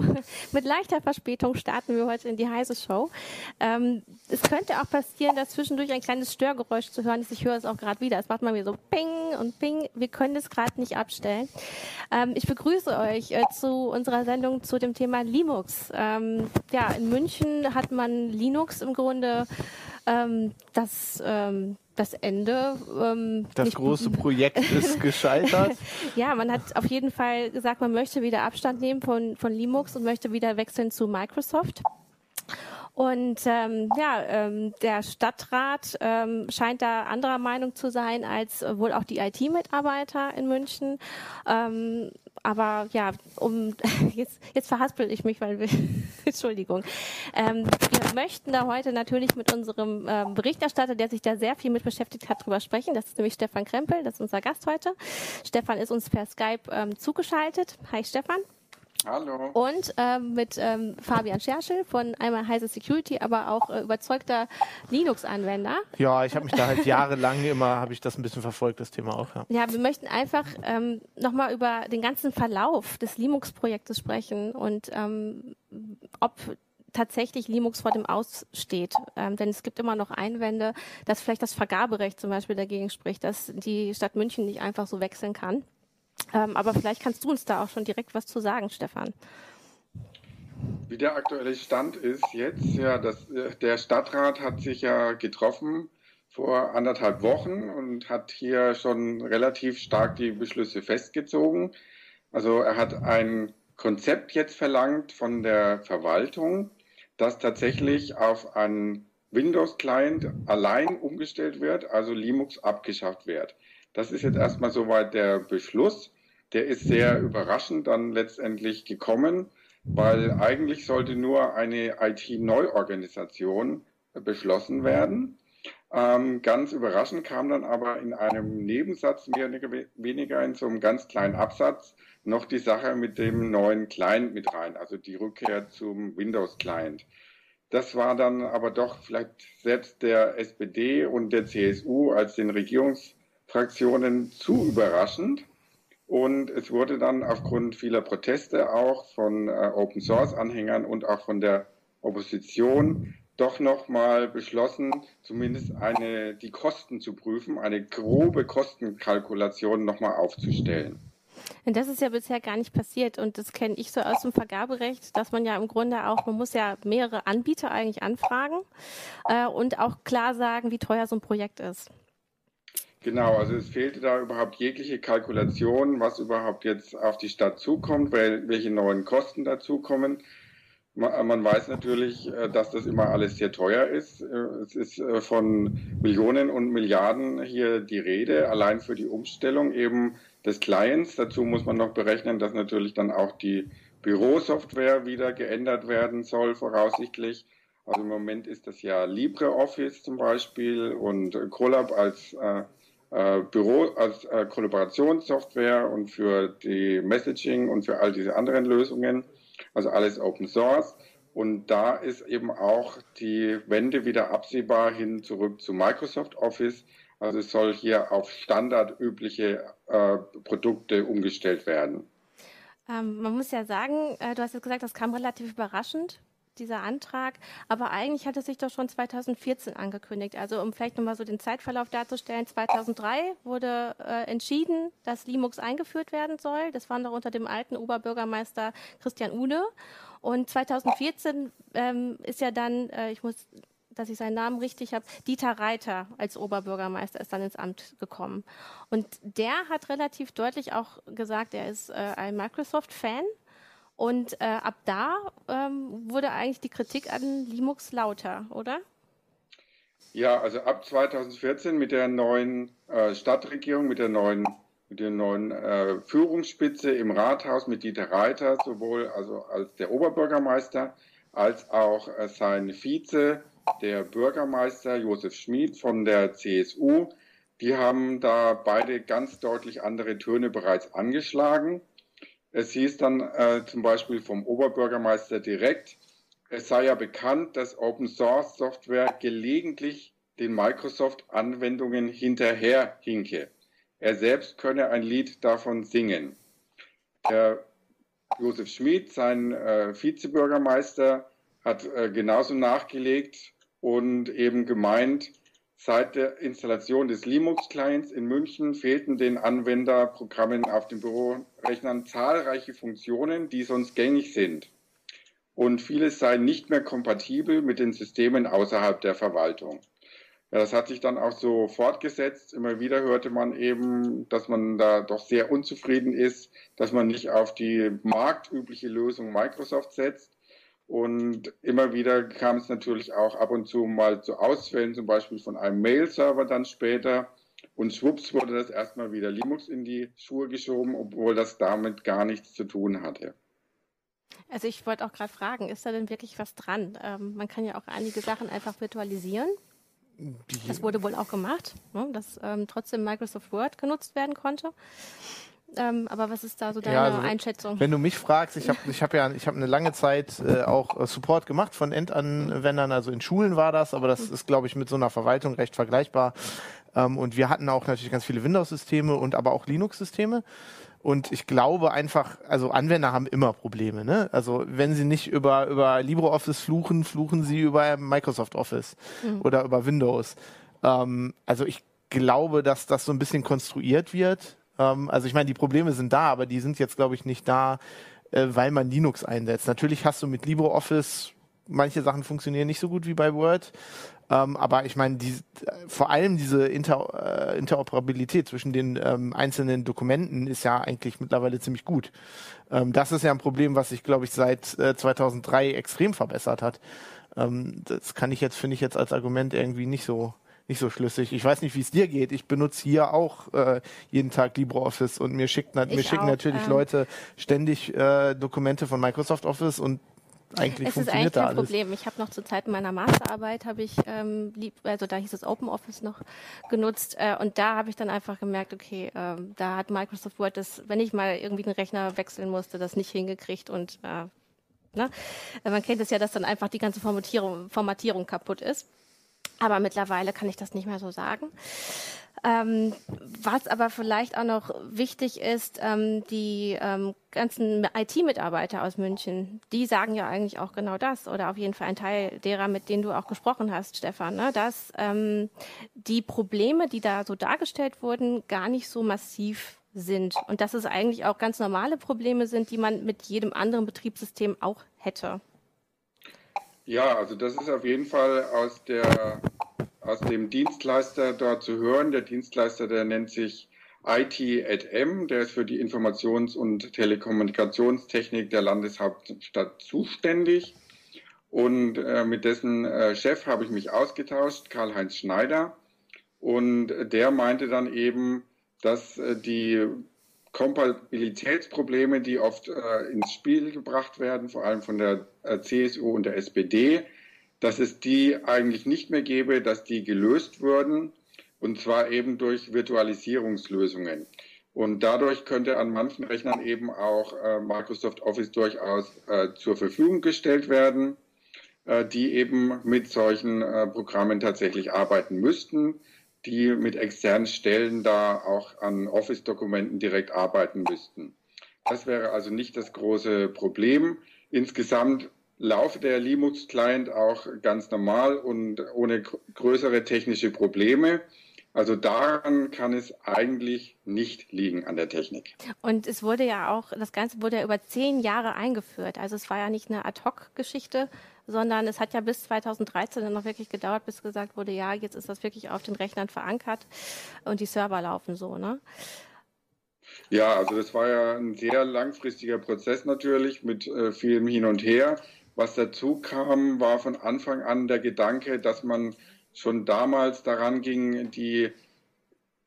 Mit leichter Verspätung starten wir heute in die heiße Show. Ähm, es könnte auch passieren, dass zwischendurch ein kleines Störgeräusch zu hören ist. Ich höre es auch gerade wieder. Es macht mal wieder so Ping und Ping. Wir können es gerade nicht abstellen. Ähm, ich begrüße euch äh, zu unserer Sendung zu dem Thema Linux. Ähm, ja, in München hat man Linux im Grunde ähm, das ähm, das Ende. Ähm, das große Projekt ist gescheitert. ja, man hat auf jeden Fall gesagt, man möchte wieder Abstand nehmen von, von Linux und möchte wieder wechseln zu Microsoft. Und ähm, ja, ähm, der Stadtrat ähm, scheint da anderer Meinung zu sein als wohl auch die IT-Mitarbeiter in München. Ähm, aber ja, um jetzt, jetzt verhaspel ich mich, weil wir Entschuldigung. Ähm, wir möchten da heute natürlich mit unserem ähm, Berichterstatter, der sich da sehr viel mit beschäftigt hat, drüber sprechen. Das ist nämlich Stefan Krempel, das ist unser Gast heute. Stefan ist uns per Skype ähm, zugeschaltet. Hi Stefan. Hallo. Und ähm, mit ähm, Fabian Scherschel von einmal Heise Security, aber auch äh, überzeugter Linux-Anwender. Ja, ich habe mich da halt jahrelang immer, habe ich das ein bisschen verfolgt, das Thema auch. Ja, ja wir möchten einfach ähm, nochmal über den ganzen Verlauf des Linux-Projektes sprechen und ähm, ob tatsächlich Linux vor dem Aussteht. Ähm, denn es gibt immer noch Einwände, dass vielleicht das Vergaberecht zum Beispiel dagegen spricht, dass die Stadt München nicht einfach so wechseln kann. Ähm, aber vielleicht kannst du uns da auch schon direkt was zu sagen, Stefan. Wie der aktuelle Stand ist jetzt, ja, das, äh, der Stadtrat hat sich ja getroffen vor anderthalb Wochen und hat hier schon relativ stark die Beschlüsse festgezogen. Also er hat ein Konzept jetzt verlangt von der Verwaltung, das tatsächlich auf einen Windows-Client allein umgestellt wird, also Linux abgeschafft wird. Das ist jetzt erstmal soweit der Beschluss. Der ist sehr überraschend dann letztendlich gekommen, weil eigentlich sollte nur eine IT-Neuorganisation beschlossen werden. Ähm, ganz überraschend kam dann aber in einem Nebensatz mehr oder weniger in so einem ganz kleinen Absatz noch die Sache mit dem neuen Client mit rein, also die Rückkehr zum Windows-Client. Das war dann aber doch vielleicht selbst der SPD und der CSU als den Regierungs Fraktionen zu überraschend. Und es wurde dann aufgrund vieler Proteste auch von äh, Open Source Anhängern und auch von der Opposition doch nochmal beschlossen, zumindest eine, die Kosten zu prüfen, eine grobe Kostenkalkulation nochmal aufzustellen. Und das ist ja bisher gar nicht passiert. Und das kenne ich so aus dem Vergaberecht, dass man ja im Grunde auch, man muss ja mehrere Anbieter eigentlich anfragen äh, und auch klar sagen, wie teuer so ein Projekt ist. Genau, also es fehlte da überhaupt jegliche Kalkulation, was überhaupt jetzt auf die Stadt zukommt, welche neuen Kosten dazukommen. Man weiß natürlich, äh, dass das immer alles sehr teuer ist. Äh, es ist äh, von Millionen und Milliarden hier die Rede, allein für die Umstellung eben des Clients. Dazu muss man noch berechnen, dass natürlich dann auch die Bürosoftware wieder geändert werden soll, voraussichtlich. Also im Moment ist das ja LibreOffice zum Beispiel und Colab als äh, Büro als äh, Kollaborationssoftware und für die Messaging und für all diese anderen Lösungen. Also alles Open Source. Und da ist eben auch die Wende wieder absehbar hin zurück zu Microsoft Office. Also es soll hier auf standardübliche äh, Produkte umgestellt werden. Ähm, man muss ja sagen, äh, du hast jetzt gesagt, das kam relativ überraschend dieser Antrag. Aber eigentlich hat es sich doch schon 2014 angekündigt. Also um vielleicht nochmal so den Zeitverlauf darzustellen. 2003 wurde äh, entschieden, dass Limux eingeführt werden soll. Das war noch unter dem alten Oberbürgermeister Christian Uhle. Und 2014 ähm, ist ja dann, äh, ich muss dass ich seinen Namen richtig habe, Dieter Reiter als Oberbürgermeister ist dann ins Amt gekommen. Und der hat relativ deutlich auch gesagt, er ist äh, ein Microsoft-Fan und äh, ab da ähm, wurde eigentlich die Kritik an Linux lauter, oder? Ja, also ab 2014 mit der neuen äh, Stadtregierung, mit der neuen, mit der neuen äh, Führungsspitze im Rathaus mit Dieter Reiter, sowohl also als der Oberbürgermeister als auch äh, sein Vize, der Bürgermeister Josef Schmid von der CSU. Die haben da beide ganz deutlich andere Töne bereits angeschlagen. Es hieß dann äh, zum Beispiel vom Oberbürgermeister direkt, es sei ja bekannt, dass Open Source Software gelegentlich den Microsoft-Anwendungen hinterherhinke. Er selbst könne ein Lied davon singen. Der Josef Schmid, sein äh, Vizebürgermeister, hat äh, genauso nachgelegt und eben gemeint, Seit der Installation des Linux-Clients in München fehlten den Anwenderprogrammen auf den Bürorechnern zahlreiche Funktionen, die sonst gängig sind. Und vieles sei nicht mehr kompatibel mit den Systemen außerhalb der Verwaltung. Ja, das hat sich dann auch so fortgesetzt. Immer wieder hörte man eben, dass man da doch sehr unzufrieden ist, dass man nicht auf die marktübliche Lösung Microsoft setzt. Und immer wieder kam es natürlich auch ab und zu mal zu Ausfällen, zum Beispiel von einem Mail-Server dann später. Und schwupps wurde das erstmal wieder Linux in die Schuhe geschoben, obwohl das damit gar nichts zu tun hatte. Also ich wollte auch gerade fragen, ist da denn wirklich was dran? Ähm, man kann ja auch einige Sachen einfach virtualisieren. Das wurde wohl auch gemacht, ne, dass ähm, trotzdem Microsoft Word genutzt werden konnte. Ähm, aber was ist da so deine ja, also, Einschätzung? Wenn du mich fragst, ich habe ich hab ja ich hab eine lange Zeit äh, auch äh, Support gemacht von Endanwendern, also in Schulen war das, aber das ist, glaube ich, mit so einer Verwaltung recht vergleichbar. Ähm, und wir hatten auch natürlich ganz viele Windows-Systeme und aber auch Linux-Systeme. Und ich glaube einfach, also Anwender haben immer Probleme. Ne? Also wenn sie nicht über, über LibreOffice fluchen, fluchen sie über Microsoft Office mhm. oder über Windows. Ähm, also ich glaube, dass das so ein bisschen konstruiert wird ähm, also ich meine, die Probleme sind da, aber die sind jetzt, glaube ich, nicht da, äh, weil man Linux einsetzt. Natürlich hast du mit LibreOffice manche Sachen funktionieren nicht so gut wie bei Word. Ähm, aber ich meine, die, vor allem diese Inter, äh, Interoperabilität zwischen den ähm, einzelnen Dokumenten ist ja eigentlich mittlerweile ziemlich gut. Ähm, das ist ja ein Problem, was sich, glaube ich, seit äh, 2003 extrem verbessert hat. Ähm, das kann ich jetzt, finde ich jetzt als Argument irgendwie nicht so nicht so schlüssig. Ich weiß nicht, wie es dir geht. Ich benutze hier auch äh, jeden Tag LibreOffice und mir, schickt, mir schicken auch, natürlich ähm, Leute ständig äh, Dokumente von Microsoft Office und eigentlich es funktioniert ist eigentlich kein alles. Problem. Ich habe noch zur Zeit meiner Masterarbeit habe ich ähm, lieb, also da hieß es Open Office noch genutzt äh, und da habe ich dann einfach gemerkt, okay, ähm, da hat Microsoft Word das, wenn ich mal irgendwie einen Rechner wechseln musste, das nicht hingekriegt und äh, ne? man kennt es ja, dass dann einfach die ganze Formatierung, Formatierung kaputt ist. Aber mittlerweile kann ich das nicht mehr so sagen. Ähm, was aber vielleicht auch noch wichtig ist, ähm, die ähm, ganzen IT-Mitarbeiter aus München, die sagen ja eigentlich auch genau das, oder auf jeden Fall ein Teil derer, mit denen du auch gesprochen hast, Stefan, ne, dass ähm, die Probleme, die da so dargestellt wurden, gar nicht so massiv sind und dass es eigentlich auch ganz normale Probleme sind, die man mit jedem anderen Betriebssystem auch hätte. Ja, also das ist auf jeden Fall aus, der, aus dem Dienstleister dort zu hören. Der Dienstleister, der nennt sich IT@M, der ist für die Informations- und Telekommunikationstechnik der Landeshauptstadt zuständig. Und äh, mit dessen äh, Chef habe ich mich ausgetauscht, Karl-Heinz Schneider. Und der meinte dann eben, dass äh, die Kompatibilitätsprobleme, die oft äh, ins Spiel gebracht werden, vor allem von der äh, CSU und der SPD, dass es die eigentlich nicht mehr gäbe, dass die gelöst würden, und zwar eben durch Virtualisierungslösungen. Und dadurch könnte an manchen Rechnern eben auch äh, Microsoft Office durchaus äh, zur Verfügung gestellt werden, äh, die eben mit solchen äh, Programmen tatsächlich arbeiten müssten die mit externen Stellen da auch an Office-Dokumenten direkt arbeiten müssten. Das wäre also nicht das große Problem. Insgesamt laufe der Linux-Client auch ganz normal und ohne größere technische Probleme. Also daran kann es eigentlich nicht liegen an der Technik. Und es wurde ja auch, das Ganze wurde ja über zehn Jahre eingeführt. Also es war ja nicht eine Ad-Hoc-Geschichte, sondern es hat ja bis 2013 dann noch wirklich gedauert, bis gesagt wurde, ja, jetzt ist das wirklich auf den Rechnern verankert und die Server laufen so, ne? Ja, also das war ja ein sehr langfristiger Prozess natürlich mit äh, vielem Hin und Her. Was dazu kam, war von Anfang an der Gedanke, dass man schon damals daran ging, die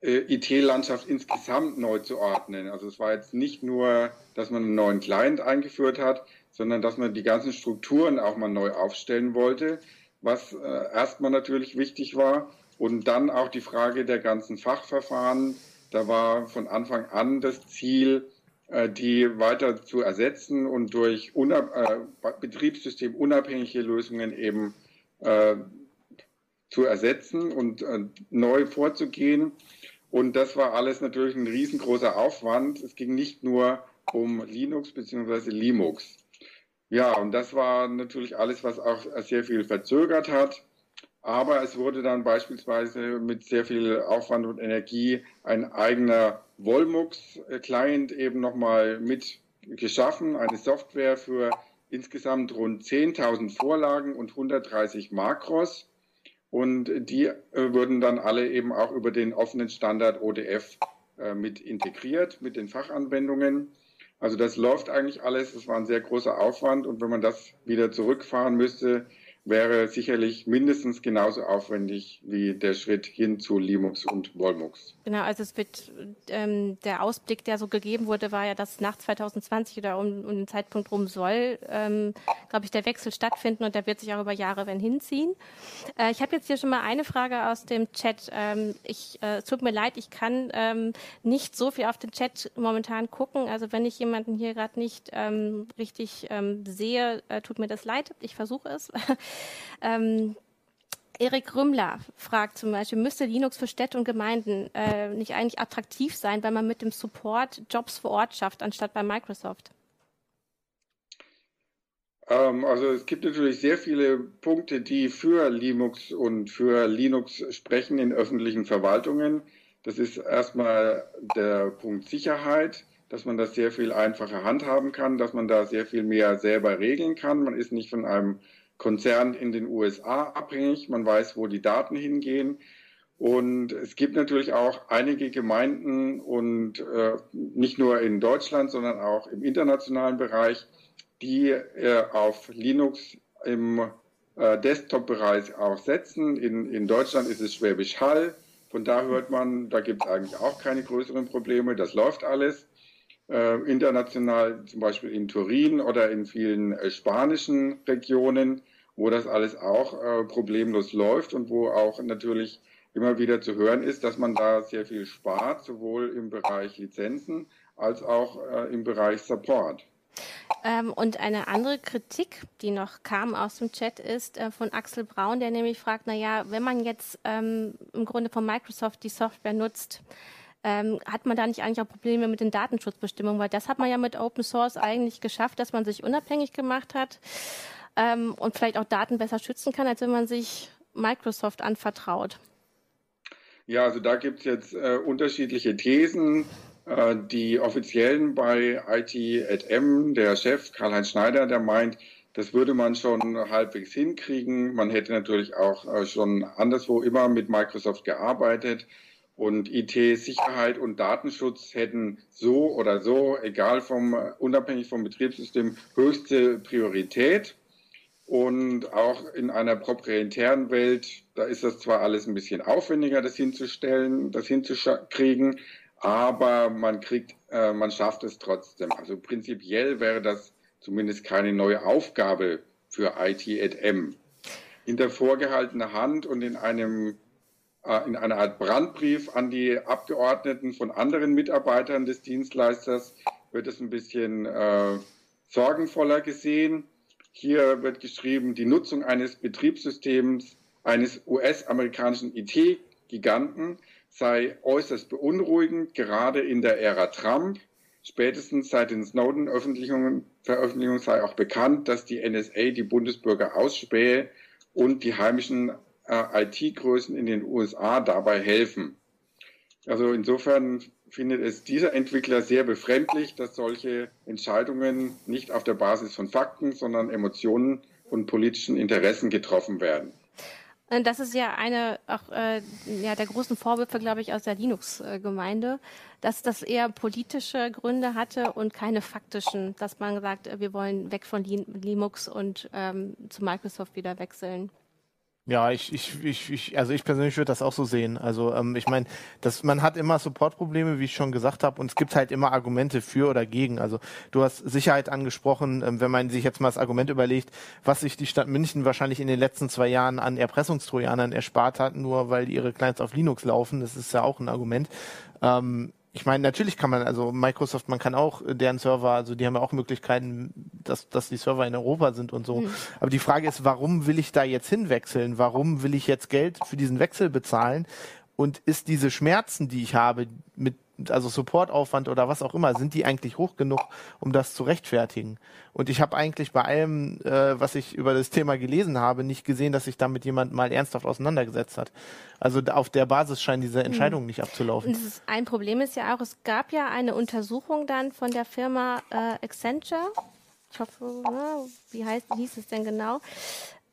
äh, IT-Landschaft insgesamt neu zu ordnen. Also es war jetzt nicht nur, dass man einen neuen Client eingeführt hat, sondern dass man die ganzen Strukturen auch mal neu aufstellen wollte, was äh, erstmal natürlich wichtig war. Und dann auch die Frage der ganzen Fachverfahren. Da war von Anfang an das Ziel, äh, die weiter zu ersetzen und durch unab äh, betriebssystemunabhängige Lösungen eben äh, zu ersetzen und äh, neu vorzugehen. Und das war alles natürlich ein riesengroßer Aufwand. Es ging nicht nur um Linux bzw. Linux. Ja, und das war natürlich alles, was auch sehr viel verzögert hat. Aber es wurde dann beispielsweise mit sehr viel Aufwand und Energie ein eigener Volmux-Client eben nochmal mit geschaffen, eine Software für insgesamt rund 10.000 Vorlagen und 130 Makros. Und die äh, wurden dann alle eben auch über den offenen Standard ODF äh, mit integriert, mit den Fachanwendungen. Also das läuft eigentlich alles. Es war ein sehr großer Aufwand. Und wenn man das wieder zurückfahren müsste, wäre sicherlich mindestens genauso aufwendig wie der Schritt hin zu Linux und Volmux. Genau, also es wird ähm, der Ausblick, der so gegeben wurde, war ja, dass nach 2020 oder um, um den Zeitpunkt rum soll, ähm, glaube ich, der Wechsel stattfinden und der wird sich auch über Jahre wenn hinziehen. Äh, ich habe jetzt hier schon mal eine Frage aus dem Chat. Ähm, ich äh, es tut mir leid, ich kann ähm, nicht so viel auf den Chat momentan gucken. Also wenn ich jemanden hier gerade nicht ähm, richtig ähm, sehe, äh, tut mir das leid. Ich versuche es. Ähm, Erik Rümmler fragt zum Beispiel, müsste Linux für Städte und Gemeinden äh, nicht eigentlich attraktiv sein, wenn man mit dem Support Jobs vor Ort schafft, anstatt bei Microsoft? Ähm, also es gibt natürlich sehr viele Punkte, die für Linux und für Linux sprechen in öffentlichen Verwaltungen. Das ist erstmal der Punkt Sicherheit, dass man das sehr viel einfacher handhaben kann, dass man da sehr viel mehr selber regeln kann. Man ist nicht von einem Konzern in den USA abhängig. Man weiß, wo die Daten hingehen. Und es gibt natürlich auch einige Gemeinden und äh, nicht nur in Deutschland, sondern auch im internationalen Bereich, die äh, auf Linux im äh, Desktop-Bereich auch setzen. In, in Deutschland ist es Schwäbisch Hall. Von da hört man, da gibt es eigentlich auch keine größeren Probleme. Das läuft alles. Äh, international zum Beispiel in Turin oder in vielen äh, spanischen Regionen wo das alles auch äh, problemlos läuft und wo auch natürlich immer wieder zu hören ist, dass man da sehr viel spart, sowohl im Bereich Lizenzen als auch äh, im Bereich Support. Ähm, und eine andere Kritik, die noch kam aus dem Chat, ist äh, von Axel Braun, der nämlich fragt, na ja, wenn man jetzt ähm, im Grunde von Microsoft die Software nutzt, ähm, hat man da nicht eigentlich auch Probleme mit den Datenschutzbestimmungen? Weil das hat man ja mit Open Source eigentlich geschafft, dass man sich unabhängig gemacht hat ähm, und vielleicht auch Daten besser schützen kann, als wenn man sich Microsoft anvertraut? Ja, also da gibt es jetzt äh, unterschiedliche Thesen. Äh, die offiziellen bei IT@M, der Chef Karl-Heinz Schneider, der meint, das würde man schon halbwegs hinkriegen. Man hätte natürlich auch äh, schon anderswo immer mit Microsoft gearbeitet. Und IT-Sicherheit und Datenschutz hätten so oder so, egal vom, unabhängig vom Betriebssystem, höchste Priorität. Und auch in einer proprietären Welt, da ist das zwar alles ein bisschen aufwendiger, das hinzustellen, das hinzukriegen, aber man kriegt, äh, man schafft es trotzdem. Also prinzipiell wäre das zumindest keine neue Aufgabe für IT@M. In der vorgehaltenen Hand und in einem äh, in einer Art Brandbrief an die Abgeordneten von anderen Mitarbeitern des Dienstleisters wird es ein bisschen äh, sorgenvoller gesehen. Hier wird geschrieben, die Nutzung eines Betriebssystems eines US-amerikanischen IT-Giganten sei äußerst beunruhigend, gerade in der Ära Trump. Spätestens seit den Snowden-Veröffentlichungen sei auch bekannt, dass die NSA die Bundesbürger ausspähe und die heimischen äh, IT-Größen in den USA dabei helfen. Also insofern findet es dieser Entwickler sehr befremdlich, dass solche Entscheidungen nicht auf der Basis von Fakten, sondern Emotionen und politischen Interessen getroffen werden. Äh, das ist ja eine auch, äh, ja, der großen Vorwürfe, glaube ich, aus der Linux-Gemeinde, dass das eher politische Gründe hatte und keine faktischen, dass man gesagt, äh, wir wollen weg von Linux und ähm, zu Microsoft wieder wechseln. Ja, ich, ich, ich, ich, also ich persönlich würde das auch so sehen. Also ähm, ich meine, dass man hat immer Supportprobleme, wie ich schon gesagt habe, und es gibt halt immer Argumente für oder gegen. Also du hast Sicherheit angesprochen, ähm, wenn man sich jetzt mal das Argument überlegt, was sich die Stadt München wahrscheinlich in den letzten zwei Jahren an Erpressungstrojanern erspart hat, nur weil ihre Clients auf Linux laufen, das ist ja auch ein Argument. Ähm, ich meine, natürlich kann man, also Microsoft, man kann auch deren Server, also die haben ja auch Möglichkeiten, dass, dass die Server in Europa sind und so. Mhm. Aber die Frage ist, warum will ich da jetzt hinwechseln? Warum will ich jetzt Geld für diesen Wechsel bezahlen? Und ist diese Schmerzen, die ich habe, mit also Supportaufwand oder was auch immer, sind die eigentlich hoch genug, um das zu rechtfertigen? Und ich habe eigentlich bei allem, äh, was ich über das Thema gelesen habe, nicht gesehen, dass sich damit jemand mal ernsthaft auseinandergesetzt hat. Also auf der Basis scheinen diese Entscheidungen mhm. nicht abzulaufen. Ist, ein Problem ist ja auch, es gab ja eine Untersuchung dann von der Firma äh, Accenture. Ich hoffe, ne, wie heißt, hieß es denn genau?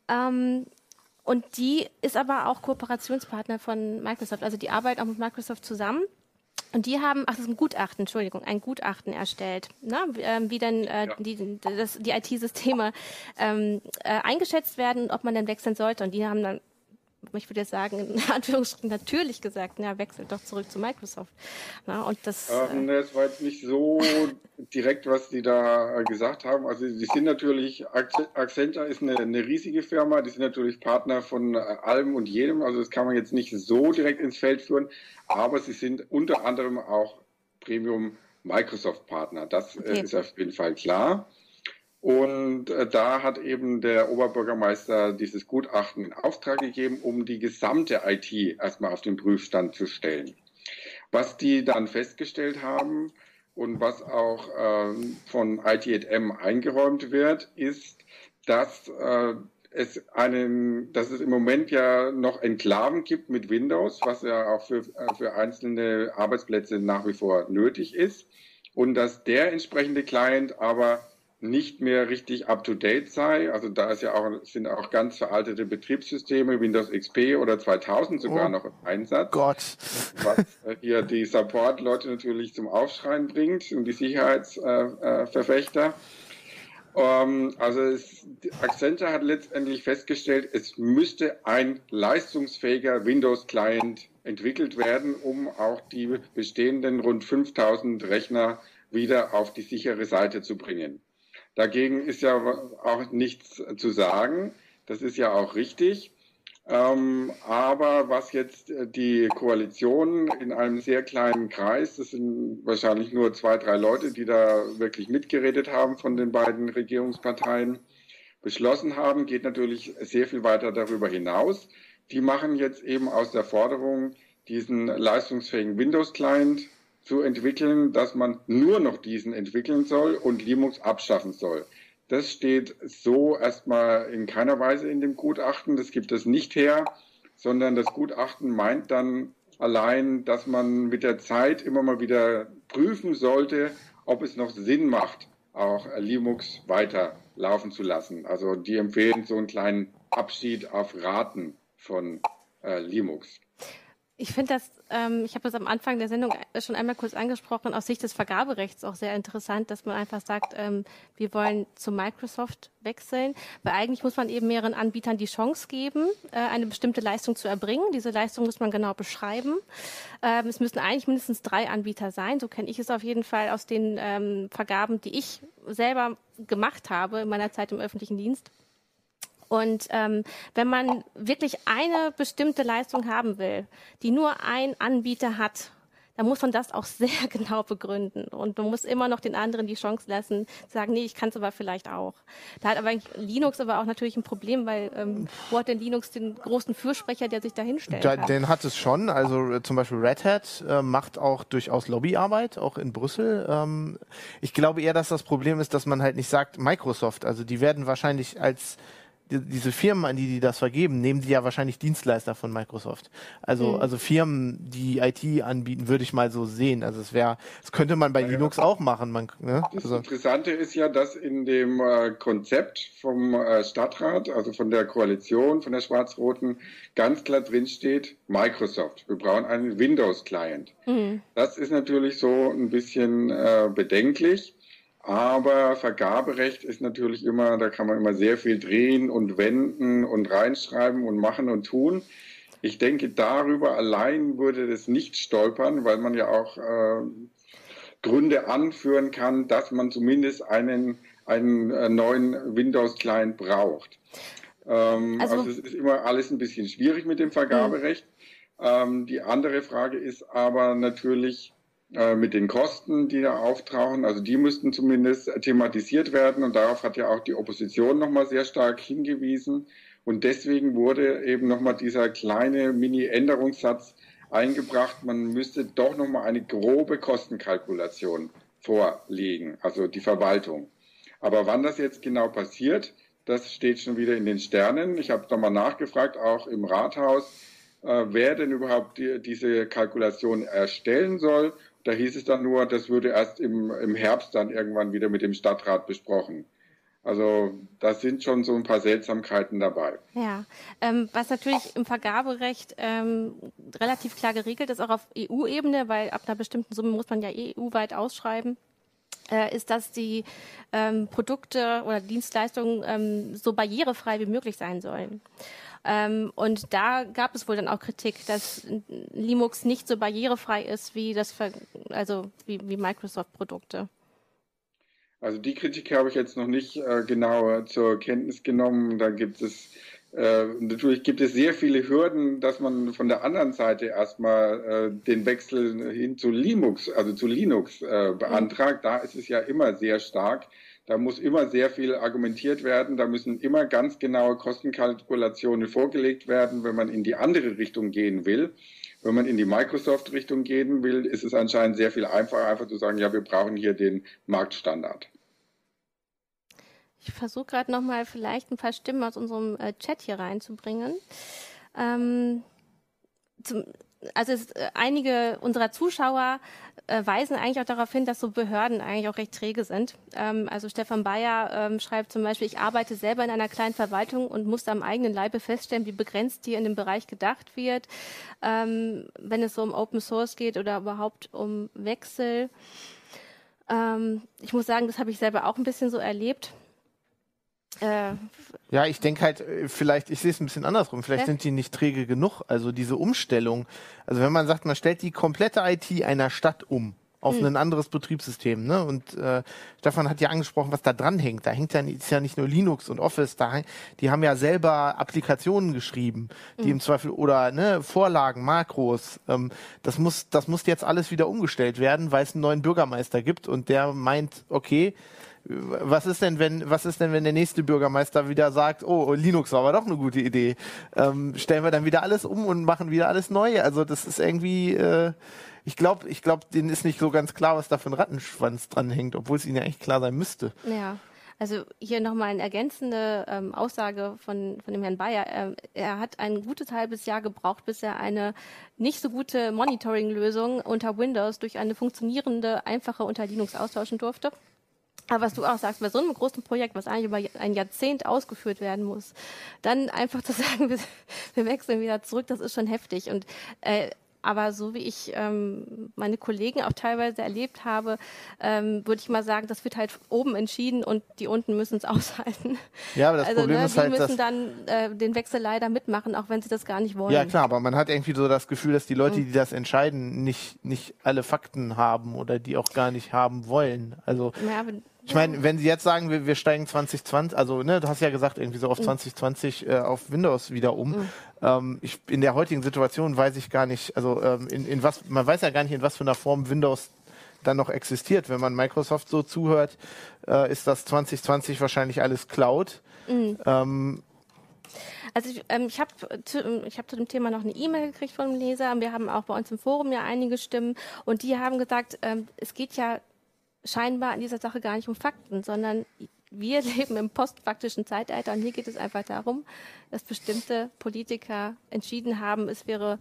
Ähm, und die ist aber auch Kooperationspartner von Microsoft. Also die arbeiten auch mit Microsoft zusammen. Und die haben, ach, das ist ein Gutachten, Entschuldigung, ein Gutachten erstellt, ne, wie, ähm, wie dann äh, die, die IT-Systeme ähm, äh, eingeschätzt werden, ob man dann wechseln sollte. Und die haben dann ich würde jetzt sagen, in Anführungsstrichen natürlich gesagt, na, wechselt doch zurück zu Microsoft. Na, und das, ähm, das war jetzt nicht so direkt, was die da gesagt haben. Also die sind natürlich, Accenture ist eine, eine riesige Firma, die sind natürlich Partner von allem und jedem, also das kann man jetzt nicht so direkt ins Feld führen, aber sie sind unter anderem auch Premium Microsoft Partner. Das äh, okay. ist auf jeden Fall klar. Und äh, da hat eben der Oberbürgermeister dieses Gutachten in Auftrag gegeben, um die gesamte IT erstmal auf den Prüfstand zu stellen. Was die dann festgestellt haben und was auch äh, von IT&M eingeräumt wird, ist, dass äh, es einen, dass es im Moment ja noch Enklaven gibt mit Windows, was ja auch für, äh, für einzelne Arbeitsplätze nach wie vor nötig ist. Und dass der entsprechende Client aber nicht mehr richtig up-to-date sei. Also da ist ja auch, sind auch ganz veraltete Betriebssysteme, Windows XP oder 2000 sogar oh noch im Einsatz. Gott. Was hier die Support-Leute natürlich zum Aufschreien bringt und die Sicherheitsverfechter. Ähm, also es, Accenture hat letztendlich festgestellt, es müsste ein leistungsfähiger Windows-Client entwickelt werden, um auch die bestehenden rund 5000 Rechner wieder auf die sichere Seite zu bringen. Dagegen ist ja auch nichts zu sagen. Das ist ja auch richtig. Ähm, aber was jetzt äh, die Koalition in einem sehr kleinen Kreis, das sind wahrscheinlich nur zwei, drei Leute, die da wirklich mitgeredet haben von den beiden Regierungsparteien, beschlossen haben, geht natürlich sehr viel weiter darüber hinaus. Die machen jetzt eben aus der Forderung diesen leistungsfähigen Windows-Client zu entwickeln, dass man nur noch diesen entwickeln soll und Linux abschaffen soll. Das steht so erstmal in keiner Weise in dem Gutachten. Das gibt es nicht her, sondern das Gutachten meint dann allein, dass man mit der Zeit immer mal wieder prüfen sollte, ob es noch Sinn macht, auch Linux weiter laufen zu lassen. Also die empfehlen so einen kleinen Abschied auf Raten von äh, Linux. Ich finde das, ähm, ich habe das am Anfang der Sendung schon einmal kurz angesprochen, aus Sicht des Vergaberechts auch sehr interessant, dass man einfach sagt, ähm, wir wollen zu Microsoft wechseln, weil eigentlich muss man eben mehreren Anbietern die Chance geben, äh, eine bestimmte Leistung zu erbringen. Diese Leistung muss man genau beschreiben. Ähm, es müssen eigentlich mindestens drei Anbieter sein, so kenne ich es auf jeden Fall aus den ähm, Vergaben, die ich selber gemacht habe in meiner Zeit im öffentlichen Dienst. Und ähm, wenn man wirklich eine bestimmte Leistung haben will, die nur ein Anbieter hat, dann muss man das auch sehr genau begründen. Und man muss immer noch den anderen die Chance lassen, zu sagen, nee, ich kann es aber vielleicht auch. Da hat aber Linux aber auch natürlich ein Problem, weil ähm, wo hat denn Linux den großen Fürsprecher, der sich da hinstellt? Da, den hat es schon. Also äh, zum Beispiel Red Hat äh, macht auch durchaus Lobbyarbeit, auch in Brüssel. Ähm, ich glaube eher, dass das Problem ist, dass man halt nicht sagt Microsoft. Also die werden wahrscheinlich als die, diese Firmen, an die die das vergeben, nehmen sie ja wahrscheinlich Dienstleister von Microsoft. Also, mhm. also Firmen, die IT anbieten, würde ich mal so sehen. Also es wäre, das könnte man bei ja, Linux ja. auch machen. Man, ne? Das also. Interessante ist ja, dass in dem äh, Konzept vom äh, Stadtrat, also von der Koalition, von der Schwarz-Roten, ganz klar drin steht, Microsoft. Wir brauchen einen Windows-Client. Mhm. Das ist natürlich so ein bisschen äh, bedenklich. Aber Vergaberecht ist natürlich immer, da kann man immer sehr viel drehen und wenden und reinschreiben und machen und tun. Ich denke, darüber allein würde das nicht stolpern, weil man ja auch äh, Gründe anführen kann, dass man zumindest einen, einen äh, neuen Windows-Client braucht. Ähm, also, also, es ist immer alles ein bisschen schwierig mit dem Vergaberecht. Mhm. Ähm, die andere Frage ist aber natürlich, äh, mit den Kosten, die da auftauchen. Also die müssten zumindest thematisiert werden und darauf hat ja auch die Opposition nochmal sehr stark hingewiesen. Und deswegen wurde eben nochmal dieser kleine Mini-Änderungssatz eingebracht, man müsste doch nochmal eine grobe Kostenkalkulation vorlegen, also die Verwaltung. Aber wann das jetzt genau passiert, das steht schon wieder in den Sternen. Ich habe nochmal nachgefragt, auch im Rathaus, äh, wer denn überhaupt die, diese Kalkulation erstellen soll. Da hieß es dann nur, das würde erst im, im Herbst dann irgendwann wieder mit dem Stadtrat besprochen. Also da sind schon so ein paar Seltsamkeiten dabei. Ja, ähm, was natürlich im Vergaberecht ähm, relativ klar geregelt ist, auch auf EU-Ebene, weil ab einer bestimmten Summe muss man ja EU-weit ausschreiben, äh, ist, dass die ähm, Produkte oder Dienstleistungen ähm, so barrierefrei wie möglich sein sollen. Ähm, und da gab es wohl dann auch Kritik, dass Linux nicht so barrierefrei ist wie das, also wie, wie Microsoft-Produkte. Also die Kritik habe ich jetzt noch nicht äh, genau zur Kenntnis genommen. Da gibt es äh, natürlich gibt es sehr viele Hürden, dass man von der anderen Seite erstmal äh, den Wechsel hin zu Linux, also zu Linux äh, beantragt. Da ist es ja immer sehr stark. Da muss immer sehr viel argumentiert werden. Da müssen immer ganz genaue Kostenkalkulationen vorgelegt werden, wenn man in die andere Richtung gehen will. Wenn man in die Microsoft-Richtung gehen will, ist es anscheinend sehr viel einfacher, einfach zu sagen, ja, wir brauchen hier den Marktstandard. Ich versuche gerade nochmal vielleicht ein paar Stimmen aus unserem äh, Chat hier reinzubringen. Ähm, zum, also es, äh, einige unserer Zuschauer äh, weisen eigentlich auch darauf hin, dass so Behörden eigentlich auch recht träge sind. Ähm, also Stefan Bayer ähm, schreibt zum Beispiel, ich arbeite selber in einer kleinen Verwaltung und musste am eigenen Leibe feststellen, wie begrenzt hier in dem Bereich gedacht wird, ähm, wenn es so um Open Source geht oder überhaupt um Wechsel. Ähm, ich muss sagen, das habe ich selber auch ein bisschen so erlebt. Äh, ja, ich denke halt, äh, vielleicht, ich sehe es ein bisschen andersrum, vielleicht ja? sind die nicht träge genug. Also diese Umstellung, also wenn man sagt, man stellt die komplette IT einer Stadt um auf hm. ein anderes Betriebssystem, ne? Und äh, Stefan hat ja angesprochen, was da dran hängt. Da hängt ja ist ja nicht nur Linux und Office, da die haben ja selber Applikationen geschrieben, die hm. im Zweifel oder ne Vorlagen, Makros. Ähm, das muss das muss jetzt alles wieder umgestellt werden, weil es einen neuen Bürgermeister gibt und der meint, okay, was ist denn, wenn, was ist denn, wenn der nächste Bürgermeister wieder sagt, oh, Linux war aber doch eine gute Idee? Ähm, stellen wir dann wieder alles um und machen wieder alles neu? Also das ist irgendwie, äh, ich glaube, ich glaube, denen ist nicht so ganz klar, was da für ein Rattenschwanz dran hängt, obwohl es ihnen ja echt klar sein müsste. Ja. Also hier nochmal eine ergänzende ähm, Aussage von, von dem Herrn Bayer. Er, er hat ein gutes halbes Jahr gebraucht, bis er eine nicht so gute Monitoring-Lösung unter Windows durch eine funktionierende, einfache unter Linux austauschen durfte. Aber was du auch sagst, bei so einem großen Projekt, was eigentlich über ein Jahrzehnt ausgeführt werden muss, dann einfach zu sagen, wir, wir wechseln wieder zurück, das ist schon heftig. Und äh, aber so wie ich ähm, meine Kollegen auch teilweise erlebt habe, ähm, würde ich mal sagen, das wird halt oben entschieden und die unten müssen es aushalten. Ja, aber das also, Problem ne, ist die halt, müssen dann äh, den Wechsel leider mitmachen, auch wenn sie das gar nicht wollen. Ja klar, aber man hat irgendwie so das Gefühl, dass die Leute, mhm. die das entscheiden, nicht nicht alle Fakten haben oder die auch gar nicht haben wollen. Also ja, ich meine, wenn Sie jetzt sagen, wir, wir steigen 2020, also ne, du hast ja gesagt, irgendwie so auf 2020 mhm. äh, auf Windows wieder um. Mhm. Ähm, ich, in der heutigen Situation weiß ich gar nicht, also ähm, in, in was, man weiß ja gar nicht, in was für einer Form Windows dann noch existiert. Wenn man Microsoft so zuhört, äh, ist das 2020 wahrscheinlich alles Cloud. Mhm. Ähm, also ich, ähm, ich habe zu, ich hab zu dem Thema noch eine E-Mail gekriegt von einem Leser. Wir haben auch bei uns im Forum ja einige Stimmen und die haben gesagt, ähm, es geht ja scheinbar in dieser Sache gar nicht um Fakten, sondern wir leben im postfaktischen Zeitalter und hier geht es einfach darum, dass bestimmte Politiker entschieden haben, es wäre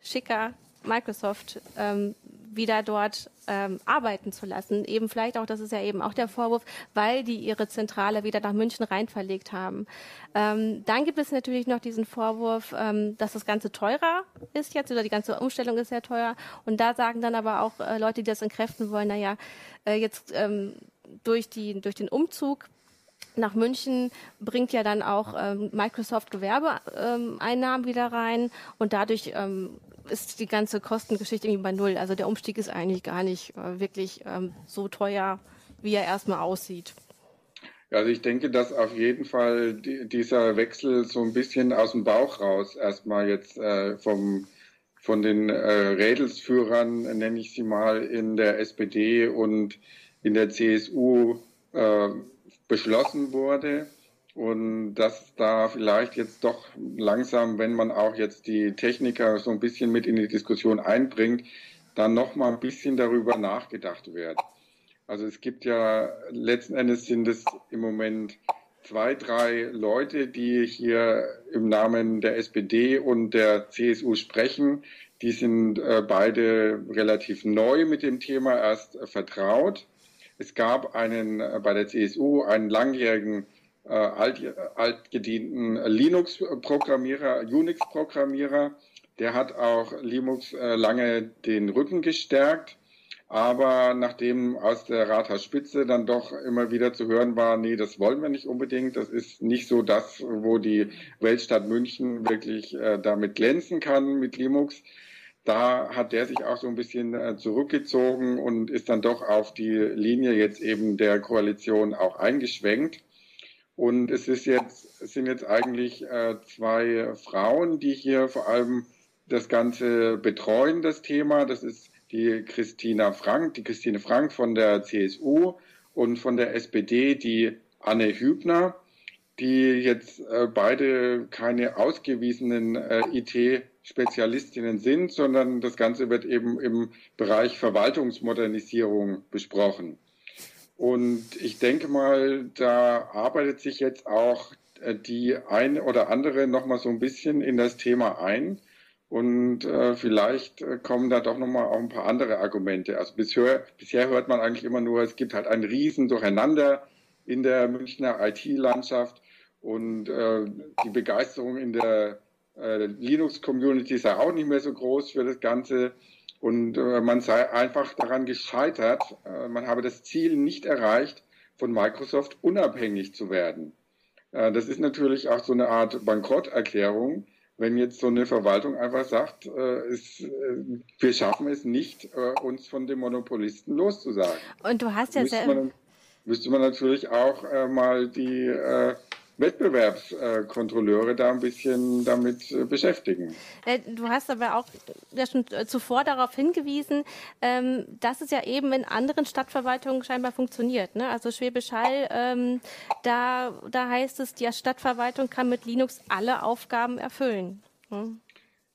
schicker, Microsoft ähm, wieder dort ähm, arbeiten zu lassen. Eben vielleicht auch, das ist ja eben auch der Vorwurf, weil die ihre Zentrale wieder nach München rein verlegt haben. Ähm, dann gibt es natürlich noch diesen Vorwurf, ähm, dass das Ganze teurer ist jetzt oder die ganze Umstellung ist sehr teuer. Und da sagen dann aber auch äh, Leute, die das entkräften wollen, naja, äh, jetzt ähm, durch, die, durch den Umzug nach München bringt ja dann auch ähm, Microsoft Gewerbeeinnahmen ähm, wieder rein und dadurch ähm, ist die ganze Kostengeschichte irgendwie bei Null. Also der Umstieg ist eigentlich gar nicht äh, wirklich ähm, so teuer, wie er erstmal aussieht. Also ich denke, dass auf jeden Fall die, dieser Wechsel so ein bisschen aus dem Bauch raus erstmal jetzt äh, vom, von den äh, Rädelsführern, nenne ich sie mal, in der SPD und in der CSU äh, beschlossen wurde und dass da vielleicht jetzt doch langsam, wenn man auch jetzt die Techniker so ein bisschen mit in die Diskussion einbringt, dann noch mal ein bisschen darüber nachgedacht wird. Also es gibt ja letzten Endes sind es im Moment zwei, drei Leute, die hier im Namen der SPD und der CSU sprechen. Die sind äh, beide relativ neu mit dem Thema erst äh, vertraut. Es gab einen äh, bei der CSU einen langjährigen äh, alt, altgedienten Linux-Programmierer, Unix-Programmierer. Der hat auch Linux äh, lange den Rücken gestärkt. Aber nachdem aus der Rathausspitze dann doch immer wieder zu hören war, nee, das wollen wir nicht unbedingt, das ist nicht so das, wo die Weltstadt München wirklich äh, damit glänzen kann mit Linux, da hat der sich auch so ein bisschen äh, zurückgezogen und ist dann doch auf die Linie jetzt eben der Koalition auch eingeschwenkt. Und es ist jetzt, es sind jetzt eigentlich äh, zwei Frauen, die hier vor allem das Ganze betreuen, das Thema. Das ist die Christina Frank, die Christine Frank von der CSU und von der SPD die Anne Hübner, die jetzt äh, beide keine ausgewiesenen äh, IT-Spezialistinnen sind, sondern das Ganze wird eben im Bereich Verwaltungsmodernisierung besprochen. Und ich denke mal, da arbeitet sich jetzt auch äh, die eine oder andere nochmal so ein bisschen in das Thema ein. Und äh, vielleicht äh, kommen da doch nochmal auch ein paar andere Argumente. Also bisher, bisher hört man eigentlich immer nur, es gibt halt ein Riesen Durcheinander in der Münchner IT-Landschaft und äh, die Begeisterung in der äh, Linux-Community sei auch nicht mehr so groß für das Ganze. Und äh, man sei einfach daran gescheitert, äh, man habe das Ziel nicht erreicht, von Microsoft unabhängig zu werden. Äh, das ist natürlich auch so eine Art Bankrotterklärung, wenn jetzt so eine Verwaltung einfach sagt, äh, es, äh, wir schaffen es nicht, äh, uns von dem Monopolisten loszusagen. Und du hast ja sehr... Müsste man natürlich auch mal die Wettbewerbskontrolleure da ein bisschen damit äh, beschäftigen. Äh, du hast aber auch ja schon zuvor darauf hingewiesen, ähm, dass es ja eben in anderen Stadtverwaltungen scheinbar funktioniert. Ne? Also Schwäbisch Hall, ähm, da, da heißt es, die Stadtverwaltung kann mit Linux alle Aufgaben erfüllen. Hm?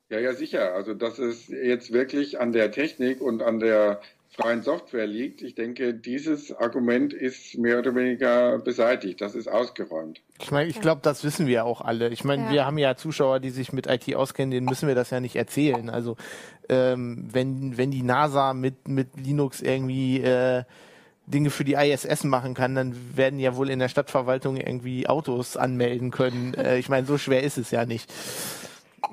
Ja, ja, sicher. Also das ist jetzt wirklich an der Technik und an der freien Software liegt. Ich denke, dieses Argument ist mehr oder weniger beseitigt. Das ist ausgeräumt. Ich meine, ich glaube, das wissen wir auch alle. Ich meine, ja. wir haben ja Zuschauer, die sich mit IT auskennen, denen müssen wir das ja nicht erzählen. Also ähm, wenn, wenn die NASA mit, mit Linux irgendwie äh, Dinge für die ISS machen kann, dann werden ja wohl in der Stadtverwaltung irgendwie Autos anmelden können. Äh, ich meine, so schwer ist es ja nicht.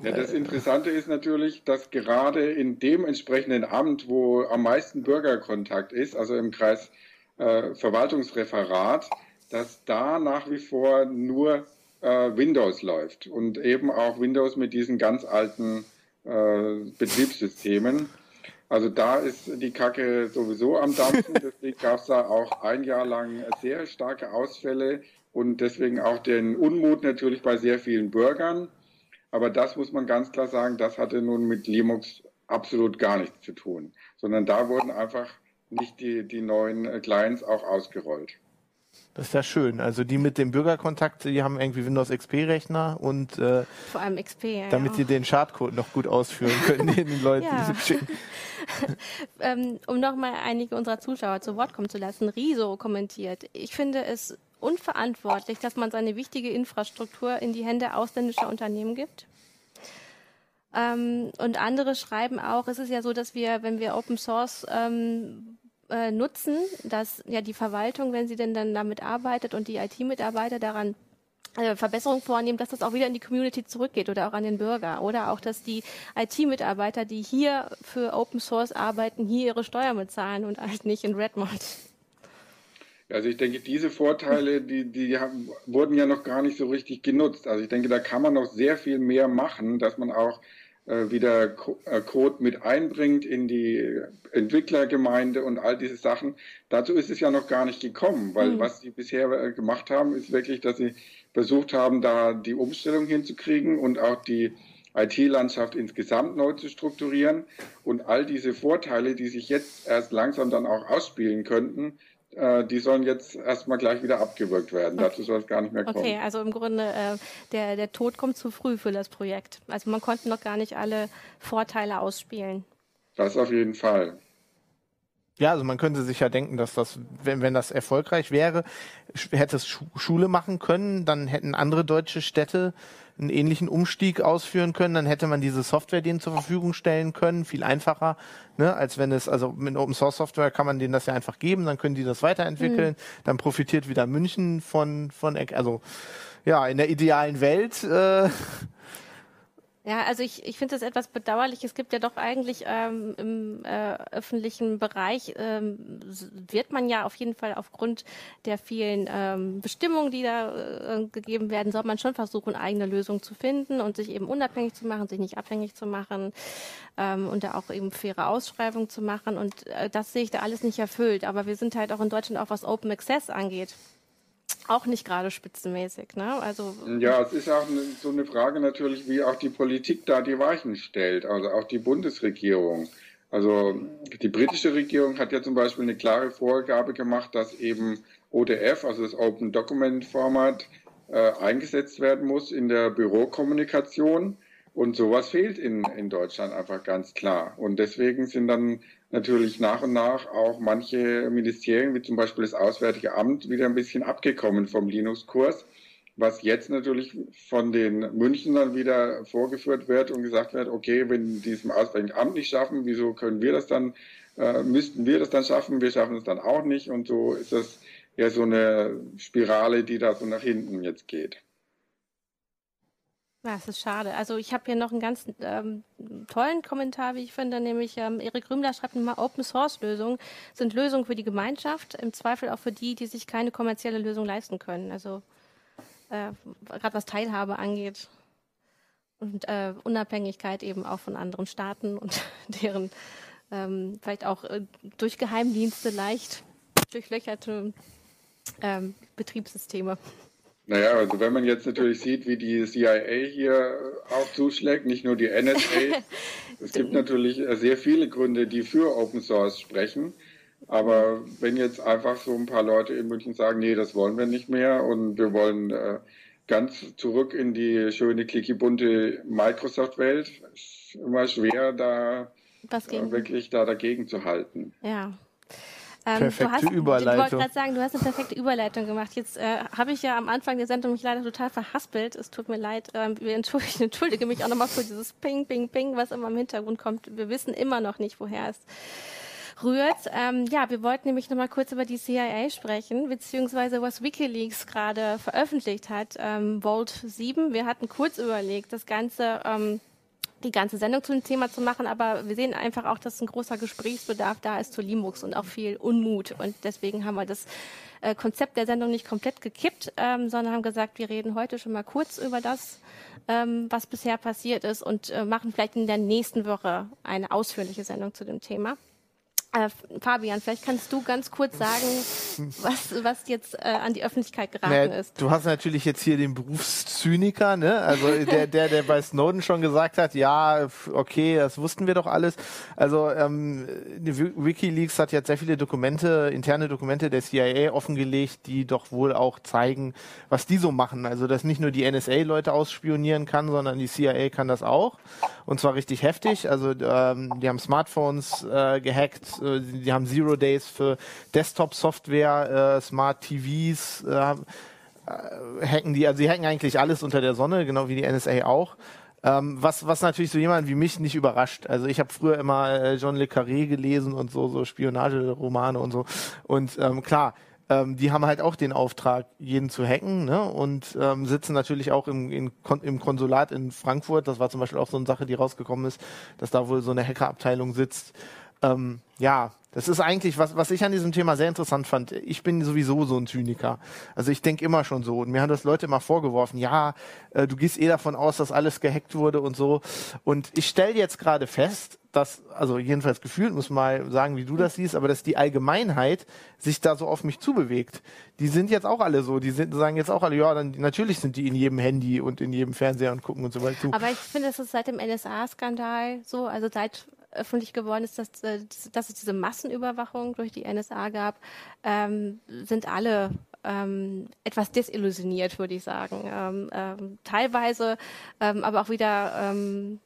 Ja, das Interessante ist natürlich, dass gerade in dem entsprechenden Amt, wo am meisten Bürgerkontakt ist, also im Kreis äh, Verwaltungsreferat, dass da nach wie vor nur äh, Windows läuft und eben auch Windows mit diesen ganz alten äh, Betriebssystemen. Also da ist die Kacke sowieso am Dampfen. Deswegen gab es da auch ein Jahr lang sehr starke Ausfälle und deswegen auch den Unmut natürlich bei sehr vielen Bürgern. Aber das muss man ganz klar sagen, das hatte nun mit Linux absolut gar nichts zu tun, sondern da wurden einfach nicht die, die neuen äh, Clients auch ausgerollt. Das ist ja schön. Also die mit dem Bürgerkontakt, die haben irgendwie Windows XP-Rechner und äh, vor allem XP, ja, damit sie den Schadcode noch gut ausführen können, den Leuten ja. schicken. ähm, um nochmal einige unserer Zuschauer zu Wort kommen zu lassen, Riso kommentiert. Ich finde es unverantwortlich, dass man seine wichtige Infrastruktur in die Hände ausländischer Unternehmen gibt. Ähm, und andere schreiben auch, es ist ja so, dass wir, wenn wir Open Source ähm, äh, nutzen, dass ja die Verwaltung, wenn sie denn dann damit arbeitet und die IT-Mitarbeiter daran äh, Verbesserungen vornehmen, dass das auch wieder in die Community zurückgeht oder auch an den Bürger. Oder auch, dass die IT-Mitarbeiter, die hier für Open Source arbeiten, hier ihre Steuern bezahlen und halt nicht in Redmond. Also ich denke, diese Vorteile, die, die haben, wurden ja noch gar nicht so richtig genutzt. Also ich denke, da kann man noch sehr viel mehr machen, dass man auch äh, wieder äh, Code mit einbringt in die Entwicklergemeinde und all diese Sachen. Dazu ist es ja noch gar nicht gekommen, weil mhm. was sie bisher äh, gemacht haben, ist wirklich, dass sie versucht haben, da die Umstellung hinzukriegen und auch die IT-Landschaft insgesamt neu zu strukturieren. Und all diese Vorteile, die sich jetzt erst langsam dann auch ausspielen könnten, äh, die sollen jetzt erstmal gleich wieder abgewürgt werden. Okay. Dazu soll es gar nicht mehr kommen. Okay, also im Grunde äh, der, der Tod kommt zu früh für das Projekt. Also man konnte noch gar nicht alle Vorteile ausspielen. Das auf jeden Fall. Ja, also man könnte sich ja denken, dass das, wenn, wenn das erfolgreich wäre, hätte es Schule machen können, dann hätten andere deutsche Städte einen ähnlichen Umstieg ausführen können, dann hätte man diese Software denen zur Verfügung stellen können, viel einfacher, ne, als wenn es, also mit Open Source Software kann man denen das ja einfach geben, dann können die das weiterentwickeln, mhm. dann profitiert wieder München von, von, also ja, in der idealen Welt äh, ja, also ich, ich finde es etwas bedauerlich. Es gibt ja doch eigentlich ähm, im äh, öffentlichen Bereich, ähm, wird man ja auf jeden Fall aufgrund der vielen ähm, Bestimmungen, die da äh, gegeben werden, soll man schon versuchen, eigene Lösungen zu finden und sich eben unabhängig zu machen, sich nicht abhängig zu machen ähm, und da auch eben faire Ausschreibungen zu machen. Und äh, das sehe ich da alles nicht erfüllt. Aber wir sind halt auch in Deutschland, auch was Open Access angeht, auch nicht gerade spitzenmäßig. Ne? Also, ja, es ist auch so eine Frage natürlich, wie auch die Politik da die Weichen stellt, also auch die Bundesregierung. Also die britische Regierung hat ja zum Beispiel eine klare Vorgabe gemacht, dass eben ODF, also das Open Document Format, äh, eingesetzt werden muss in der Bürokommunikation. Und sowas fehlt in, in Deutschland einfach ganz klar. Und deswegen sind dann natürlich nach und nach auch manche Ministerien, wie zum Beispiel das Auswärtige Amt, wieder ein bisschen abgekommen vom Linux-Kurs, was jetzt natürlich von den Münchnern wieder vorgeführt wird und gesagt wird, okay, wenn die es im Auswärtigen Amt nicht schaffen, wieso können wir das dann, äh, müssten wir das dann schaffen, wir schaffen es dann auch nicht und so ist das ja so eine Spirale, die da so nach hinten jetzt geht. Ja, es ist schade. Also ich habe hier noch einen ganz ähm, tollen Kommentar, wie ich finde, nämlich ähm, Erik Rümler schreibt mal, Open Source Lösungen sind Lösungen für die Gemeinschaft, im Zweifel auch für die, die sich keine kommerzielle Lösung leisten können. Also äh, gerade was Teilhabe angeht und äh, Unabhängigkeit eben auch von anderen Staaten und deren ähm, vielleicht auch äh, durch Geheimdienste leicht durchlöcherte ähm, Betriebssysteme. Naja, also wenn man jetzt natürlich sieht, wie die CIA hier auch zuschlägt, nicht nur die NSA, es gibt natürlich sehr viele Gründe, die für Open Source sprechen. Aber wenn jetzt einfach so ein paar Leute in München sagen, nee, das wollen wir nicht mehr und wir wollen äh, ganz zurück in die schöne, clicky bunte Microsoft-Welt, ist immer schwer, da äh, wirklich da dagegen zu halten. Ja. Ähm, perfekte hast, Überleitung. Ich wollte gerade sagen, du hast eine perfekte Überleitung gemacht. Jetzt äh, habe ich ja am Anfang der Sendung mich leider total verhaspelt. Es tut mir leid. Ähm, ich entschuldige mich auch nochmal für dieses Ping, Ping, Ping, was immer im Hintergrund kommt. Wir wissen immer noch nicht, woher es rührt. Ähm, ja, wir wollten nämlich nochmal kurz über die CIA sprechen, beziehungsweise was WikiLeaks gerade veröffentlicht hat, ähm, Vault 7. Wir hatten kurz überlegt, das Ganze ähm, die ganze Sendung zu dem Thema zu machen, aber wir sehen einfach auch, dass ein großer Gesprächsbedarf da ist zu Linux und auch viel Unmut. Und deswegen haben wir das äh, Konzept der Sendung nicht komplett gekippt, ähm, sondern haben gesagt, wir reden heute schon mal kurz über das, ähm, was bisher passiert ist und äh, machen vielleicht in der nächsten Woche eine ausführliche Sendung zu dem Thema. Äh, Fabian, vielleicht kannst du ganz kurz sagen, was, was jetzt äh, an die Öffentlichkeit geraten naja, ist. Du hast natürlich jetzt hier den Berufszyniker, ne? Also der, der, der bei Snowden schon gesagt hat, ja, okay, das wussten wir doch alles. Also ähm, WikiLeaks hat jetzt sehr viele Dokumente, interne Dokumente der CIA offengelegt, die doch wohl auch zeigen, was die so machen. Also dass nicht nur die NSA Leute ausspionieren kann, sondern die CIA kann das auch. Und zwar richtig heftig. Also ähm, die haben Smartphones äh, gehackt äh, die haben Zero Days für Desktop-Software, äh, Smart TVs, äh, äh, hacken die, also sie hacken eigentlich alles unter der Sonne, genau wie die NSA auch. Ähm, was, was natürlich so jemand wie mich nicht überrascht. Also ich habe früher immer äh, John Le Carré gelesen und so, so Spionageromane und so. Und ähm, klar, ähm, die haben halt auch den Auftrag, jeden zu hacken ne? und ähm, sitzen natürlich auch im, in, im Konsulat in Frankfurt. Das war zum Beispiel auch so eine Sache, die rausgekommen ist, dass da wohl so eine Hackerabteilung sitzt, ähm, ja, das ist eigentlich, was, was ich an diesem Thema sehr interessant fand. Ich bin sowieso so ein Zyniker. Also ich denke immer schon so. Und mir haben das Leute immer vorgeworfen, ja, äh, du gehst eh davon aus, dass alles gehackt wurde und so. Und ich stelle jetzt gerade fest, dass, also jedenfalls gefühlt, muss mal sagen, wie du das siehst, aber dass die Allgemeinheit sich da so auf mich zubewegt. Die sind jetzt auch alle so, die sind, sagen jetzt auch alle, ja, dann natürlich sind die in jedem Handy und in jedem Fernseher und gucken und so weiter. Aber ich finde, das ist seit dem NSA-Skandal so, also seit öffentlich geworden ist, dass, äh, dass es diese Massenüberwachung durch die NSA gab, ähm, sind alle ähm, etwas desillusioniert, würde ich sagen. Ähm, ähm, teilweise ähm, aber auch wieder ähm,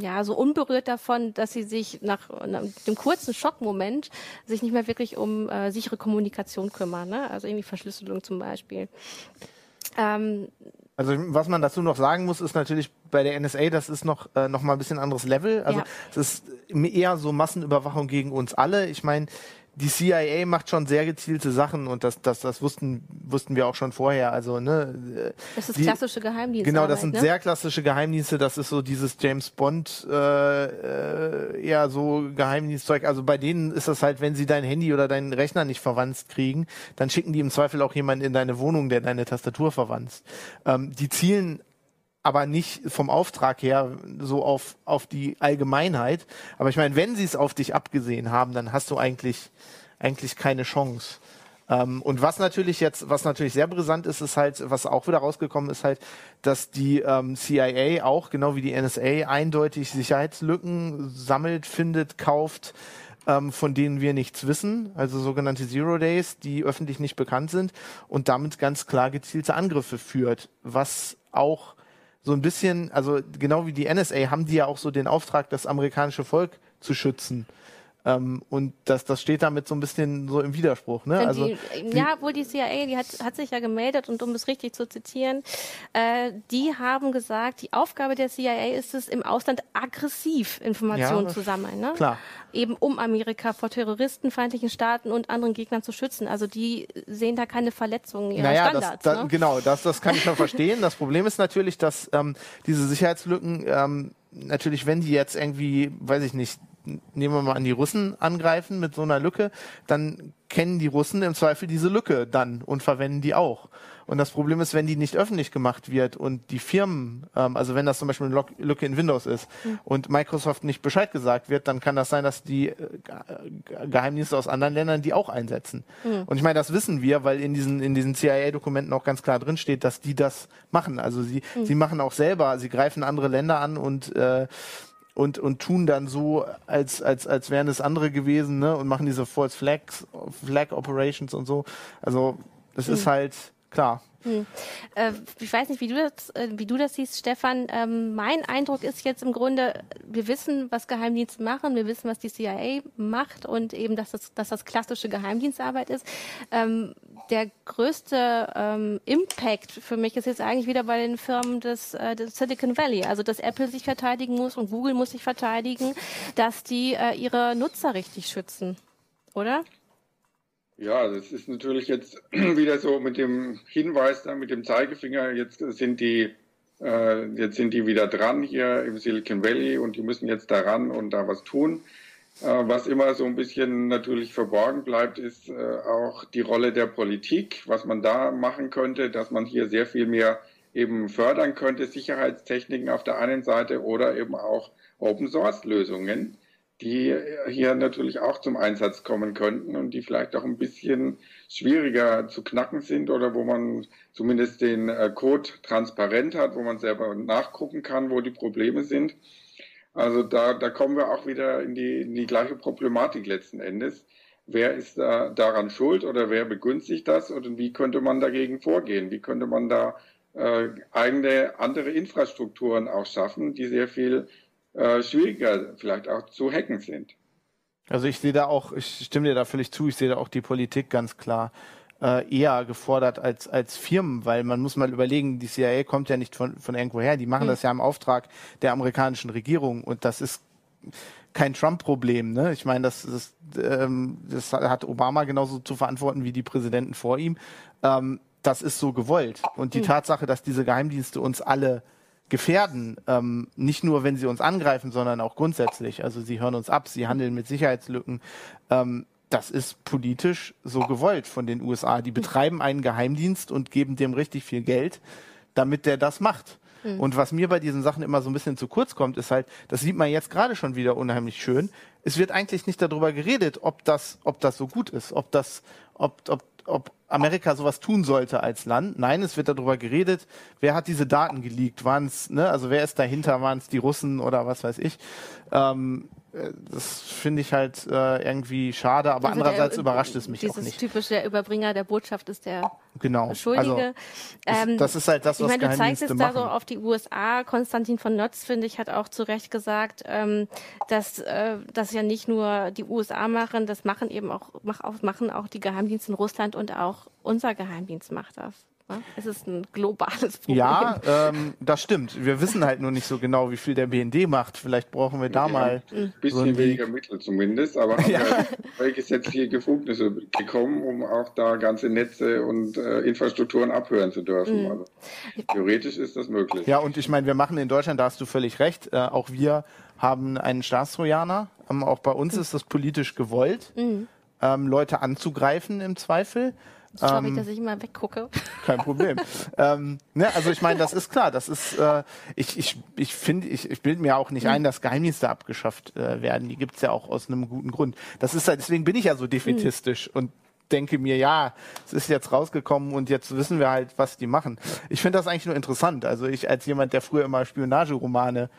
ja, so unberührt davon, dass sie sich nach, nach dem kurzen Schockmoment sich nicht mehr wirklich um äh, sichere Kommunikation kümmern, ne? also irgendwie Verschlüsselung zum Beispiel. Ähm, also was man dazu noch sagen muss, ist natürlich bei der NSA, das ist noch, äh, noch mal ein bisschen anderes Level. Also ja. es ist eher so Massenüberwachung gegen uns alle. Ich meine, die CIA macht schon sehr gezielte Sachen und das, das, das wussten, wussten wir auch schon vorher. Also, ne, das ist die, klassische Geheimdienste. Genau, das sind ne? sehr klassische Geheimdienste. Das ist so dieses James Bond, äh, äh, eher so Geheimdienstzeug. Also bei denen ist das halt, wenn sie dein Handy oder deinen Rechner nicht verwandt kriegen, dann schicken die im Zweifel auch jemanden in deine Wohnung, der deine Tastatur verwandt. Ähm, die zielen aber nicht vom Auftrag her so auf, auf die Allgemeinheit. Aber ich meine, wenn sie es auf dich abgesehen haben, dann hast du eigentlich, eigentlich keine Chance. Ähm, und was natürlich jetzt, was natürlich sehr brisant ist, ist halt, was auch wieder rausgekommen ist halt, dass die ähm, CIA auch, genau wie die NSA, eindeutig Sicherheitslücken sammelt, findet, kauft, ähm, von denen wir nichts wissen, also sogenannte Zero Days, die öffentlich nicht bekannt sind und damit ganz klar gezielte Angriffe führt, was auch so ein bisschen, also genau wie die NSA, haben die ja auch so den Auftrag, das amerikanische Volk zu schützen. Ähm, und das, das steht damit so ein bisschen so im Widerspruch. Ne? Also, die, ja, wohl die CIA, die hat, hat sich ja gemeldet und um es richtig zu zitieren, äh, die haben gesagt, die Aufgabe der CIA ist es, im Ausland aggressiv Informationen ja, zu sammeln. Ne? Klar. Eben um Amerika vor Terroristen, feindlichen Staaten und anderen Gegnern zu schützen. Also die sehen da keine Verletzungen ihrer naja, Standards. Das, da, ne? Genau, das, das kann ich noch verstehen. Das Problem ist natürlich, dass ähm, diese Sicherheitslücken ähm, natürlich, wenn die jetzt irgendwie, weiß ich nicht, nehmen wir mal an, die Russen angreifen mit so einer Lücke, dann kennen die Russen im Zweifel diese Lücke dann und verwenden die auch. Und das Problem ist, wenn die nicht öffentlich gemacht wird und die Firmen, ähm, also wenn das zum Beispiel eine Lücke in Windows ist mhm. und Microsoft nicht Bescheid gesagt wird, dann kann das sein, dass die äh, Geheimdienste aus anderen Ländern die auch einsetzen. Mhm. Und ich meine, das wissen wir, weil in diesen, in diesen CIA-Dokumenten auch ganz klar drin steht, dass die das machen. Also sie, mhm. sie machen auch selber, sie greifen andere Länder an und äh, und, und tun dann so, als, als, als wären es andere gewesen, ne? Und machen diese False Flags, Flag Operations und so. Also, das mhm. ist halt, klar. Hm. Äh, ich weiß nicht, wie du das, äh, wie du das siehst, Stefan. Ähm, mein Eindruck ist jetzt im Grunde, wir wissen, was Geheimdienste machen, wir wissen, was die CIA macht und eben, dass das, dass das klassische Geheimdienstarbeit ist. Ähm, der größte ähm, Impact für mich ist jetzt eigentlich wieder bei den Firmen des, äh, des Silicon Valley. Also, dass Apple sich verteidigen muss und Google muss sich verteidigen, dass die äh, ihre Nutzer richtig schützen. Oder? Ja, das ist natürlich jetzt wieder so mit dem Hinweis da, mit dem Zeigefinger, jetzt sind die, äh, jetzt sind die wieder dran hier im Silicon Valley und die müssen jetzt daran und da was tun. Äh, was immer so ein bisschen natürlich verborgen bleibt, ist äh, auch die Rolle der Politik, was man da machen könnte, dass man hier sehr viel mehr eben fördern könnte, Sicherheitstechniken auf der einen Seite oder eben auch Open Source Lösungen die hier natürlich auch zum Einsatz kommen könnten und die vielleicht auch ein bisschen schwieriger zu knacken sind oder wo man zumindest den äh, Code transparent hat, wo man selber nachgucken kann, wo die Probleme sind. Also da, da kommen wir auch wieder in die, in die gleiche Problematik letzten Endes. Wer ist da daran schuld oder wer begünstigt das und wie könnte man dagegen vorgehen? Wie könnte man da äh, eigene andere Infrastrukturen auch schaffen, die sehr viel äh, schwieriger vielleicht auch zu hacken sind. Also ich sehe da auch, ich stimme dir da völlig zu, ich sehe da auch die Politik ganz klar äh, eher gefordert als, als Firmen, weil man muss mal überlegen, die CIA kommt ja nicht von, von irgendwo her, die machen mhm. das ja im Auftrag der amerikanischen Regierung und das ist kein Trump-Problem. Ne? Ich meine, das, das, ähm, das hat Obama genauso zu verantworten wie die Präsidenten vor ihm. Ähm, das ist so gewollt. Und die mhm. Tatsache, dass diese Geheimdienste uns alle gefährden, ähm, nicht nur wenn sie uns angreifen, sondern auch grundsätzlich. Also sie hören uns ab, sie handeln mit Sicherheitslücken. Ähm, das ist politisch so gewollt von den USA. Die betreiben einen Geheimdienst und geben dem richtig viel Geld, damit der das macht. Mhm. Und was mir bei diesen Sachen immer so ein bisschen zu kurz kommt, ist halt, das sieht man jetzt gerade schon wieder unheimlich schön. Es wird eigentlich nicht darüber geredet, ob das, ob das so gut ist, ob das, ob, ob, ob Amerika sowas tun sollte als Land. Nein, es wird darüber geredet, wer hat diese Daten geleakt? Waren es, ne, also wer ist dahinter? Waren es die Russen oder was weiß ich? Ähm, äh, das finde ich halt äh, irgendwie schade, aber also andererseits der, überrascht es mich auch nicht. Dieses typische der Überbringer der Botschaft ist der genau. Schuldige. Also, ähm, das ist halt das, was ich meine, du zeigst jetzt da so auf die USA. Konstantin von Notz, finde ich, hat auch zu Recht gesagt, ähm, dass äh, das ja nicht nur die USA machen, das machen eben auch, mach auch, machen auch die Geheimdienste in Russland und auch unser Geheimdienst macht das. Ne? Es ist ein globales Problem. Ja, ähm, das stimmt. Wir wissen halt nur nicht so genau, wie viel der BND macht. Vielleicht brauchen wir da ja, mal. Ein bisschen so weniger Mittel zumindest, aber haben ja. wir gesetzliche Befugnisse bekommen, um auch da ganze Netze und äh, Infrastrukturen abhören zu dürfen. Mhm. Also, theoretisch ist das möglich. Ja, und ich meine, wir machen in Deutschland, da hast du völlig recht, äh, auch wir haben einen Staatstrojaner. Ähm, auch bei uns mhm. ist das politisch gewollt, mhm. ähm, Leute anzugreifen im Zweifel. Sorry, ähm, dass ich immer weggucke. Kein Problem. ähm, ne, also ich meine, das ist klar. Das ist, äh, ich, ich, ich finde, ich, ich bilde mir auch nicht mhm. ein, dass Geheimdienste abgeschafft äh, werden. Die gibt's ja auch aus einem guten Grund. Das ist halt, deswegen bin ich ja so defetistisch mhm. und denke mir, ja, es ist jetzt rausgekommen und jetzt wissen wir halt, was die machen. Ich finde das eigentlich nur interessant. Also ich als jemand, der früher immer Spionageromane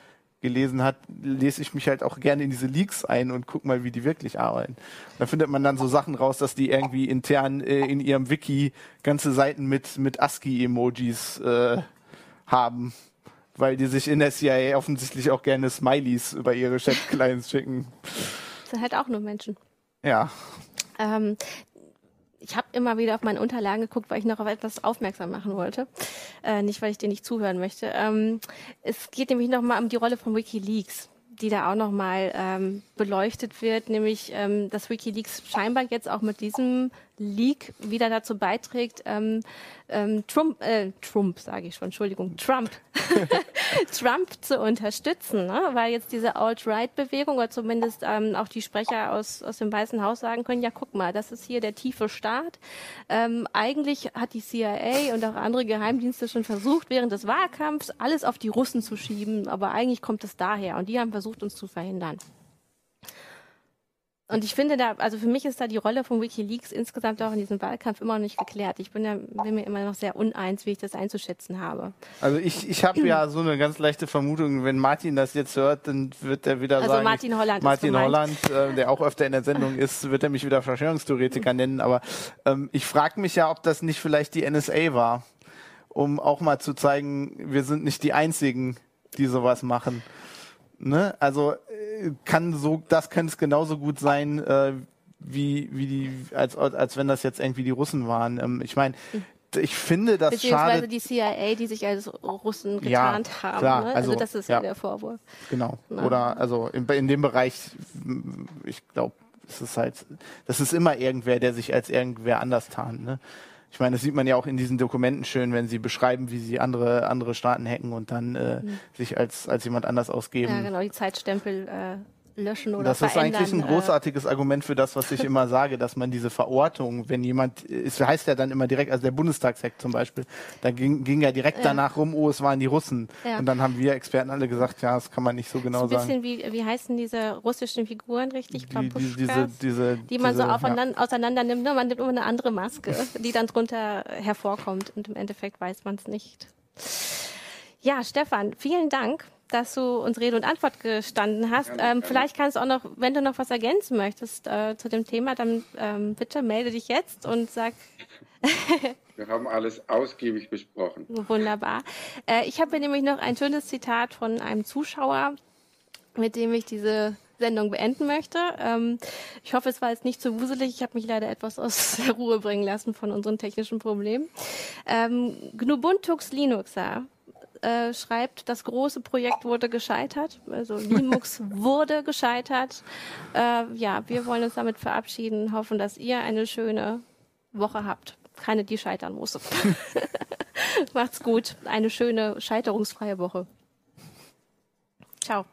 gelesen hat, lese ich mich halt auch gerne in diese Leaks ein und guck mal, wie die wirklich arbeiten. Da findet man dann so Sachen raus, dass die irgendwie intern äh, in ihrem Wiki ganze Seiten mit, mit ASCII-Emojis äh, haben, weil die sich in der CIA offensichtlich auch gerne Smileys über ihre Chat-Clients schicken. Das sind halt auch nur Menschen. Ja. Ähm, ich habe immer wieder auf meine Unterlagen geguckt, weil ich noch auf etwas aufmerksam machen wollte. Äh, nicht, weil ich dir nicht zuhören möchte. Ähm, es geht nämlich nochmal um die Rolle von WikiLeaks die da auch nochmal ähm, beleuchtet wird, nämlich ähm, dass WikiLeaks scheinbar jetzt auch mit diesem Leak wieder dazu beiträgt, ähm, ähm, Trump, äh, Trump sage ich schon, Entschuldigung, Trump, Trump zu unterstützen, ne? weil jetzt diese Alt-Right-Bewegung oder zumindest ähm, auch die Sprecher aus, aus dem Weißen Haus sagen können, ja guck mal, das ist hier der tiefe Staat. Ähm, eigentlich hat die CIA und auch andere Geheimdienste schon versucht, während des Wahlkampfs alles auf die Russen zu schieben, aber eigentlich kommt es daher und die haben versucht, uns zu verhindern. Und ich finde da, also für mich ist da die Rolle von WikiLeaks insgesamt auch in diesem Wahlkampf immer noch nicht geklärt. Ich bin, ja, bin mir immer noch sehr uneins, wie ich das einzuschätzen habe. Also ich, ich habe ja so eine ganz leichte Vermutung, wenn Martin das jetzt hört, dann wird er wieder also sagen. Martin Holland. Martin Holland, äh, der auch öfter in der Sendung ist, wird er mich wieder Verschwörungstheoretiker nennen. Aber ähm, ich frage mich ja, ob das nicht vielleicht die NSA war, um auch mal zu zeigen, wir sind nicht die Einzigen, die sowas machen. Ne? Also kann so, das könnte es genauso gut sein, äh, wie, wie die, als, als wenn das jetzt irgendwie die Russen waren. Ähm, ich meine, ich finde das Beziehungsweise schade. die CIA, die sich als Russen getarnt ja, haben. Klar, ne? also, also, das ist ja, ja der Vorwurf. Genau. Na. Oder also in, in dem Bereich, ich glaube, es ist halt, das ist immer irgendwer, der sich als irgendwer anders tarnt. Ne? Ich meine, das sieht man ja auch in diesen Dokumenten schön, wenn sie beschreiben, wie sie andere, andere Staaten hacken und dann äh, mhm. sich als, als jemand anders ausgeben. Ja, genau, die Zeitstempel äh, löschen oder Das ist eigentlich ein äh, großartiges Argument für das, was ich immer sage, dass man diese Verortung, wenn jemand, es heißt ja dann immer direkt, also der Bundestagshack zum Beispiel, da ging, ging ja direkt ja. danach rum, oh, es waren die Russen. Ja. Und dann haben wir Experten alle gesagt, ja, das kann man nicht so genau sagen. Ein bisschen sagen. wie, wie heißen diese russischen Figuren richtig? Die, die, diese, diese, die man diese, so aufeinander, ja. auseinander nimmt, ne? man nimmt immer eine andere Maske, die dann drunter hervorkommt und im Endeffekt weiß man es nicht. Ja, Stefan, vielen Dank dass du uns Rede und Antwort gestanden hast. Ähm, vielleicht kannst du auch noch, wenn du noch was ergänzen möchtest äh, zu dem Thema, dann ähm, bitte melde dich jetzt und sag. Wir haben alles ausgiebig besprochen. Wunderbar. Äh, ich habe nämlich noch ein schönes Zitat von einem Zuschauer, mit dem ich diese Sendung beenden möchte. Ähm, ich hoffe, es war jetzt nicht zu wuselig. Ich habe mich leider etwas aus der Ruhe bringen lassen von unseren technischen Problemen. Ähm, Gnubuntux Linuxer äh, schreibt, das große Projekt wurde gescheitert. Also Linux wurde gescheitert. Äh, ja, wir wollen uns damit verabschieden, hoffen, dass ihr eine schöne Woche habt. Keine, die scheitern muss. Macht's gut. Eine schöne, scheiterungsfreie Woche. Ciao.